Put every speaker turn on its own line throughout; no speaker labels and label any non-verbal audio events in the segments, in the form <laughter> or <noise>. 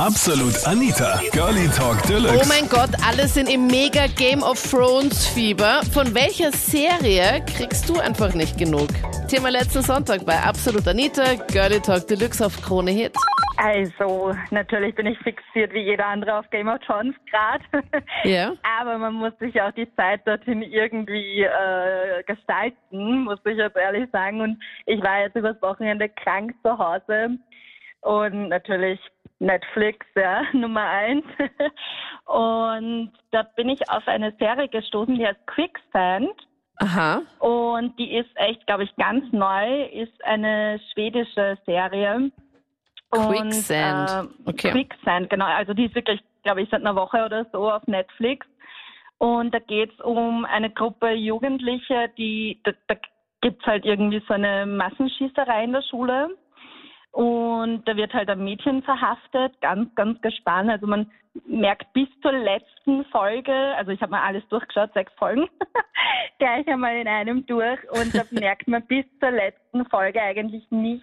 Absolut Anita, Girlie Talk Deluxe.
Oh mein Gott, alle sind im mega Game of Thrones Fieber. Von welcher Serie kriegst du einfach nicht genug? Thema letzten Sonntag bei Absolut Anita, Girlie Talk Deluxe auf Krone Hit.
Also, natürlich bin ich fixiert wie jeder andere auf Game of Thrones gerade. <laughs>
Ja.
Aber man muss sich auch die Zeit dorthin irgendwie äh, gestalten, muss ich jetzt ehrlich sagen. Und ich war jetzt übers Wochenende krank zu Hause. Und natürlich Netflix, ja, <laughs> Nummer eins. Und da bin ich auf eine Serie gestoßen, die heißt Quicksand.
Aha.
Und die ist echt, glaube ich, ganz neu, ist eine schwedische Serie.
Quicksand.
Und, äh,
Okay.
Quicksand, genau. Also die ist wirklich, glaube ich, seit einer Woche oder so auf Netflix. Und da geht es um eine Gruppe Jugendliche, die, da, da gibt's halt irgendwie so eine Massenschießerei in der Schule. Und da wird halt ein Mädchen verhaftet, ganz, ganz gespannt. Also man merkt bis zur letzten Folge, also ich habe mal alles durchgeschaut, sechs Folgen, <laughs> gleich einmal in einem durch. Und da <laughs> merkt man bis zur letzten Folge eigentlich nicht,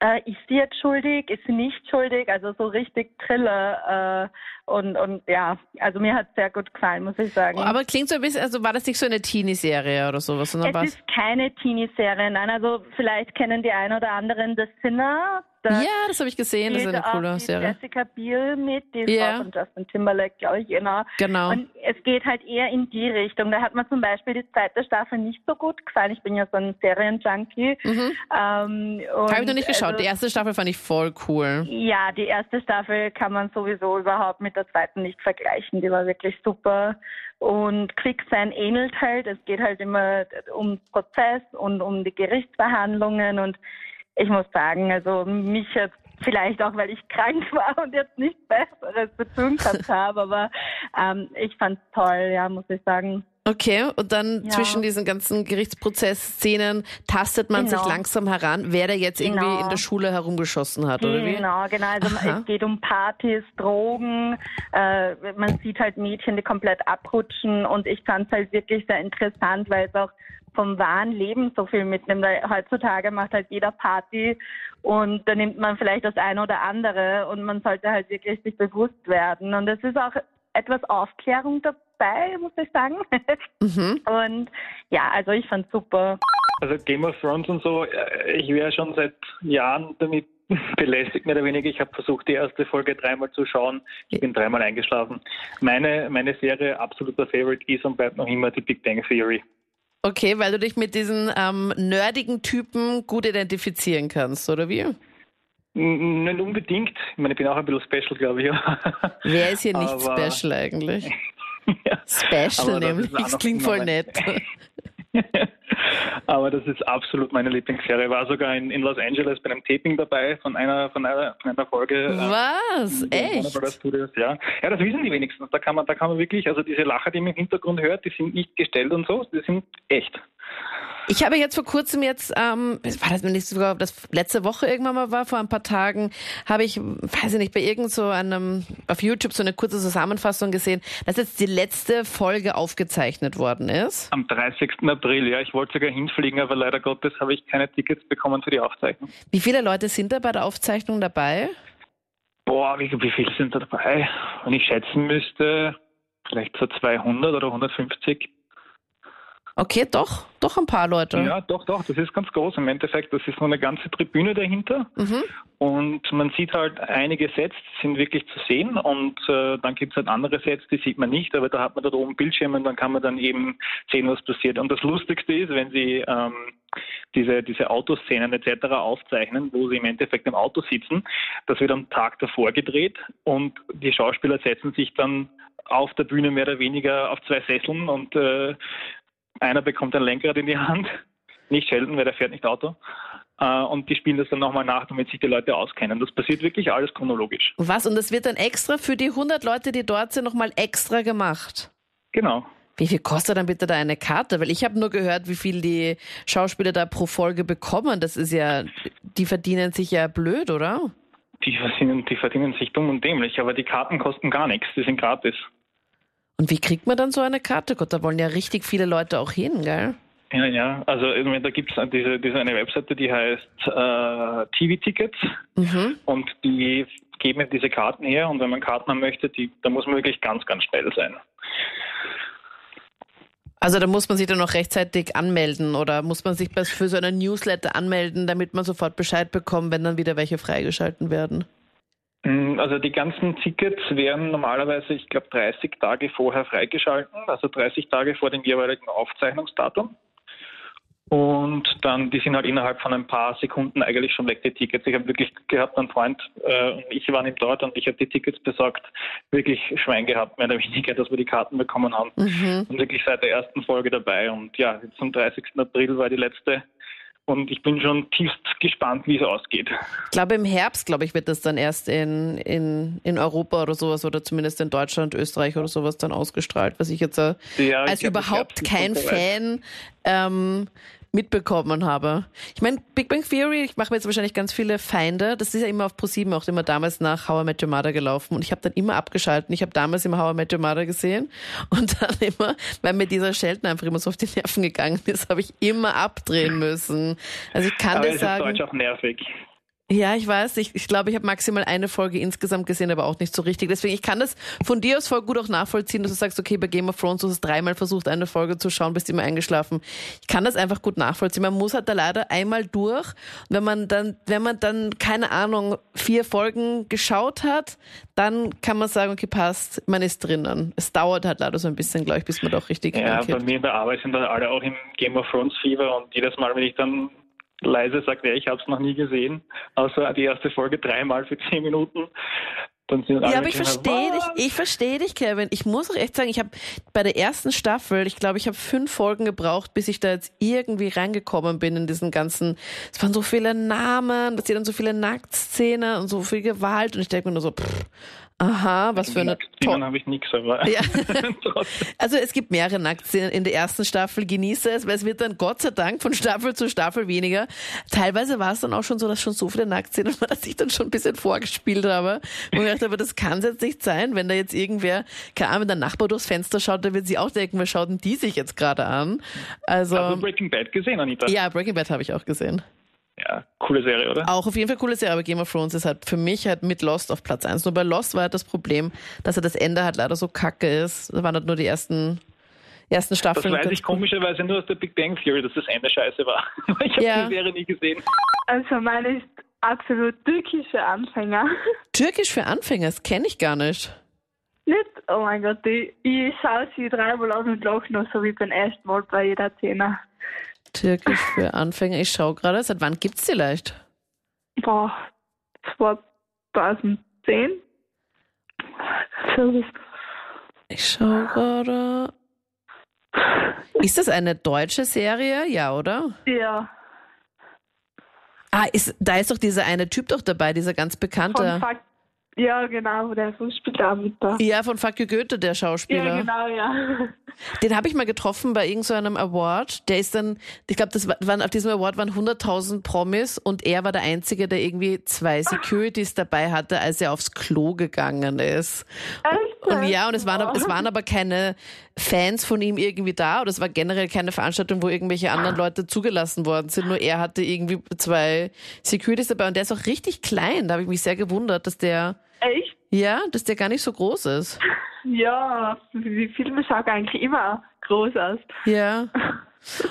äh, ist sie jetzt schuldig, ist sie nicht schuldig, also so richtig Thriller. Äh, und, und ja, also mir hat sehr gut gefallen, muss ich sagen.
Aber klingt so ein bisschen, also war das nicht so eine Teenie-Serie oder sowas, sondern
Es
was?
ist keine Teenie-Serie, nein. Also vielleicht kennen die ein oder anderen The Sinner.
Ja, das habe ich gesehen, das ist eine coole Serie.
Jessica Biel mit, die auch von Justin Timberlake, glaube ich, genau.
Genau.
Und es geht halt eher in die Richtung. Da hat mir zum Beispiel die zweite Staffel nicht so gut gefallen. Ich bin ja so ein Serienjunkie. Ähm,
Habe ich noch nicht geschaut.
Also,
Die erste Staffel fand ich voll cool.
ja, die erste Staffel kann man sowieso überhaupt mit der zweiten nicht vergleichen. Die war wirklich super. Und Quicksand ähnelt halt. Es geht halt immer um Prozess und um die Gerichtsverhandlungen. Und ich muss sagen, also mich hat vielleicht auch, weil ich krank <laughs> war und jetzt nichts Besseres zu tun gehabt habe, aber ähm, ich fand's toll, ja, muss ich sagen.
Okay, und dann
Ja.
zwischen diesen ganzen Gerichtsprozessszenen tastet man sich
Genau.
langsam heran, wer da jetzt irgendwie
Genau.
in der Schule herumgeschossen hat, oder wie?
Genau, genau. Also
Aha.
es geht um Partys, Drogen. Äh, man sieht halt Mädchen, die komplett abrutschen. Und ich fand es halt wirklich sehr interessant, weil es auch vom wahren Leben so viel mitnimmt. Weil heutzutage macht halt jeder Party und da nimmt man vielleicht das eine oder andere und man sollte halt wirklich sich bewusst werden. Und es ist auch etwas Aufklärung dabei, muss ich sagen. <laughs>
Mhm.
Und ja, also ich fand's super.
Also Game of Thrones und so, äh, ich wäre schon seit Jahren damit <laughs> belästigt, mehr oder weniger. Ich habe versucht, die erste Folge dreimal zu schauen. Ich bin dreimal eingeschlafen. Meine, meine Serie, absoluter Favorite, ist und bleibt noch immer die Big Bang Theory.
Okay, weil du dich mit diesen ähm, nerdigen Typen gut identifizieren kannst, oder wie?
Nicht unbedingt. Ich meine, ich bin auch ein bisschen special, glaube ich.
Wer ist hier nicht
Aber-
special eigentlich? <laughs>
ja.
Special
das
nämlich, das
noch
klingt voll nett. <laughs>
Aber das ist absolut meine Lieblingsserie. Ich war sogar in, in Los Angeles bei einem Taping dabei von einer, von einer, von einer Folge. äh,
Was? Echt?
Studios, ja. ja, das wissen die wenigstens. Da kann man, da kann man wirklich, also diese Lacher, die man im Hintergrund hört, die sind nicht gestellt und so, die sind echt.
Ich habe jetzt vor kurzem jetzt, ähm, war das nicht sogar das letzte Woche irgendwann mal war, vor ein paar Tagen, habe ich, weiß ich nicht, bei irgend so einem, auf YouTube so eine kurze Zusammenfassung gesehen, dass jetzt die letzte Folge aufgezeichnet worden ist.
Am 30. April, ja, ich wollte sogar hinfliegen, aber leider Gottes habe ich keine Tickets bekommen für die Aufzeichnung.
Wie viele Leute sind da bei der Aufzeichnung dabei?
Boah, wie, wie viele sind da dabei? Wenn ich schätzen müsste, vielleicht so 200 oder 150.
Okay, doch, doch ein paar Leute.
Ja, doch, doch, das ist ganz groß. Im Endeffekt, das ist so eine ganze Tribüne dahinter.
Mhm.
Und man sieht halt einige Sets, die sind wirklich zu sehen und äh, dann gibt es halt andere Sets, die sieht man nicht, aber da hat man da oben Bildschirme und dann kann man dann eben sehen, was passiert. Und das Lustigste ist, wenn sie ähm, diese, diese Autoszenen etc. aufzeichnen, wo sie im Endeffekt im Auto sitzen, das wird am Tag davor gedreht und die Schauspieler setzen sich dann auf der Bühne mehr oder weniger auf zwei Sesseln und äh, einer bekommt ein Lenkrad in die Hand, nicht Sheldon, weil der fährt nicht Auto. Äh, und die spielen das dann nochmal nach, damit sich die Leute auskennen. Das passiert wirklich alles chronologisch.
Was? Und das wird dann extra für die 100 Leute, die dort sind, nochmal extra gemacht?
Genau.
Wie viel kostet dann bitte da eine Karte? Weil ich habe nur gehört, wie viel die Schauspieler da pro Folge bekommen. Das ist ja, die verdienen sich ja blöd, oder?
Die verdienen, die verdienen sich dumm und dämlich, aber die Karten kosten gar nichts, die sind gratis.
Und wie kriegt man dann so eine Karte? Gott, da wollen ja richtig viele Leute auch hin, gell?
Ja, ja, also irgendwie, da gibt es diese, diese eine Webseite, die heißt äh, TV-Tickets
Mhm.
und die geben eben diese Karten her und wenn man Karten haben möchte, die, da muss man wirklich ganz, ganz schnell sein.
Also da muss man sich dann noch rechtzeitig anmelden oder muss man sich für so einen Newsletter anmelden, damit man sofort Bescheid bekommt, wenn dann wieder welche freigeschalten werden?
Mm, also die ganzen Tickets werden normalerweise, ich glaube, 30 Tage vorher freigeschalten, also 30 Tage vor dem jeweiligen Aufzeichnungsdatum. Und dann, die sind halt innerhalb von ein paar Sekunden eigentlich schon weg, die Tickets. Ich habe wirklich gehabt, ein Freund äh, und ich waren ihm dort und ich habe die Tickets besorgt, wirklich Schwein gehabt, mehr oder weniger, dass wir die Karten bekommen haben. Mhm. Und wirklich seit der ersten Folge dabei. Und ja, zum 30. April war die letzte und ich bin schon tiefst gespannt, wie es ausgeht.
Ich glaube, im Herbst, glaube ich, wird das dann erst in, in, in Europa oder sowas oder zumindest in Deutschland, Österreich oder sowas dann ausgestrahlt, was ich jetzt äh, ja, als überhaupt kein Fan ähm, mitbekommen habe. Ich meine, Big Bang Theory, ich mache mir jetzt wahrscheinlich ganz viele Feinde. Das ist ja immer auf ProSieben auch immer damals nach How I Met Your Mother gelaufen und ich habe dann immer abgeschalten. Ich habe damals immer How I Met Your Mother gesehen <laughs> und dann immer, weil mir dieser Sheldon einfach immer so auf die Nerven gegangen ist, habe ich immer abdrehen müssen. Also ich kann
Aber
das sagen.
Deutsch auch nervig.
Ja, ich weiß. Ich, ich glaube, ich habe maximal eine Folge insgesamt gesehen, aber auch nicht so richtig. Deswegen, ich kann das von dir aus voll gut auch nachvollziehen, dass du sagst, okay, bei Game of Thrones, du hast dreimal versucht, eine Folge zu schauen, bist immer eingeschlafen. Ich kann das einfach gut nachvollziehen. Man muss halt da leider einmal durch. wenn man dann, wenn man dann, keine Ahnung, vier Folgen geschaut hat, dann kann man sagen, okay, passt, man ist drinnen. Es dauert halt leider so ein bisschen, glaube ich, bis man doch richtig
Ja, bei mir in der Arbeit sind dann alle auch im Game of Thrones Fieber und jedes Mal, wenn ich dann leise sagt, ja, ich habe es noch nie gesehen, außer die erste Folge dreimal für zehn Minuten.
Dann sind ja, aber ich verstehe dich, ich verstehe dich, Kevin. Ich muss auch echt sagen, ich habe bei der ersten Staffel, ich glaube, ich habe fünf Folgen gebraucht, bis ich da jetzt irgendwie reingekommen bin in diesen ganzen, es waren so viele Namen, da sind dann so viele Nacktszenen und so viel Gewalt und ich denke mir nur so, pff, Aha, was für eine
Nacktszenen habe ich nichts, aber ja. <laughs>
Also es gibt mehrere Nacktszenen in der ersten Staffel, genieße es, weil es wird dann Gott sei Dank von Staffel zu Staffel weniger. Teilweise war es dann auch schon so, dass schon so viele Nacktszenen waren, dass ich dann schon ein bisschen vorgespielt habe und ich dachte, aber das kann es jetzt nicht sein, wenn da jetzt irgendwer, keine Ahnung, wenn der Nachbar durchs Fenster schaut, dann wird sie auch denken, was schaut denn die sich jetzt gerade an? Also,
Hast du Breaking Bad gesehen, Anita?
Ja, Breaking Bad habe ich auch gesehen
ja, coole Serie, oder?
Auch auf jeden Fall coole Serie, aber Game of Thrones ist halt für mich halt mit Lost auf Platz 1. Nur bei Lost war halt das Problem, dass er das Ende halt leider so kacke ist. Da waren halt nur die ersten ersten Staffeln.
Das weiß ich komischerweise nur aus der Big Bang Theory, dass das Ende scheiße war. <laughs> ich habe ja. die Serie nie gesehen.
Also meine ist absolut türkisch für Anfänger. <laughs>
Türkisch für Anfänger? Das kenne ich gar nicht.
Nicht? Oh mein Gott, ich, ich schaue sie dreimal an und lache noch so wie beim ersten Mal bei jeder Szene.
Türkisch für Anfänger. Ich schaue gerade, seit wann gibt es die leicht?
Boah, 2010.
Ich schaue gerade. Ist das eine deutsche Serie? Ja, oder?
Ja.
Ah, ist, da ist doch dieser eine Typ doch dabei, dieser ganz bekannte.
Von ja, genau, der spielt auch mit da.
Ja, von Fuck Goethe, der Schauspieler.
Ja, genau, ja. <laughs>
Den habe ich mal getroffen bei irgendeinem so Award. Der ist dann, ich glaube, das waren auf diesem Award waren 100.000 Promis und er war der Einzige, der irgendwie zwei Securities dabei hatte, als er aufs Klo gegangen ist.
Echt?
Und ja, und es waren, es waren aber keine Fans von ihm irgendwie da oder es war generell keine Veranstaltung, wo irgendwelche anderen Leute zugelassen worden sind. Nur er hatte irgendwie zwei Securities dabei und der ist auch richtig klein. Da habe ich mich sehr gewundert, dass der
Echt?
Ja, dass der gar nicht so groß ist.
Ja, die Filme schauen eigentlich immer groß aus.
Ja.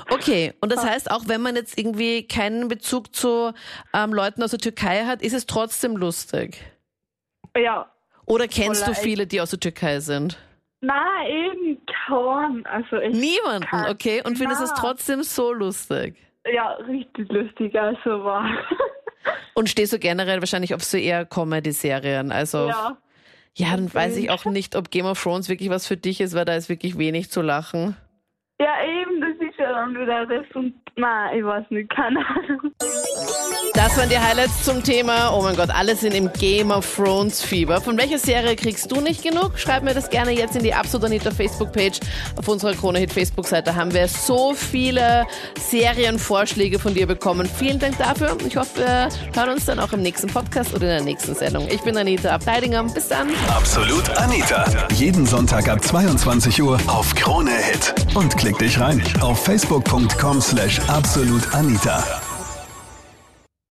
Okay, und das heißt, auch wenn man jetzt irgendwie keinen Bezug zu ähm, Leuten aus der Türkei hat, ist es trotzdem lustig.
Ja.
Oder kennst du viele, die aus der Türkei sind?
Nein, eben kaum. Also
Niemanden, kann. okay. Und findest es trotzdem so lustig?
Ja, richtig lustig, also war. <laughs>
Und stehst du generell wahrscheinlich auf so eher Comedy-Serien? Also
ja.
Ja, dann weiß ich auch nicht, ob Game of Thrones wirklich was für dich ist, weil da ist wirklich wenig zu lachen.
Ja, eben, das ist ja dann wieder das und nein, ich weiß nicht, keine Ahnung.
Das waren die Highlights zum Thema. Oh mein Gott, alle sind im Game of Thrones Fieber. Von welcher Serie kriegst du nicht genug? Schreib mir das gerne jetzt in die Absolut Anita Facebook-Page. Auf unserer Krone Hit Facebook-Seite haben wir so viele Serienvorschläge von dir bekommen. Vielen Dank dafür. Ich hoffe, wir hören uns dann auch im nächsten Podcast oder in der nächsten Sendung. Ich bin Anita Abteidinger. Bis dann.
Absolut Anita. Jeden Sonntag ab 22 Uhr auf Krone Hit. Und klick dich rein auf facebook.com slash absolutanita.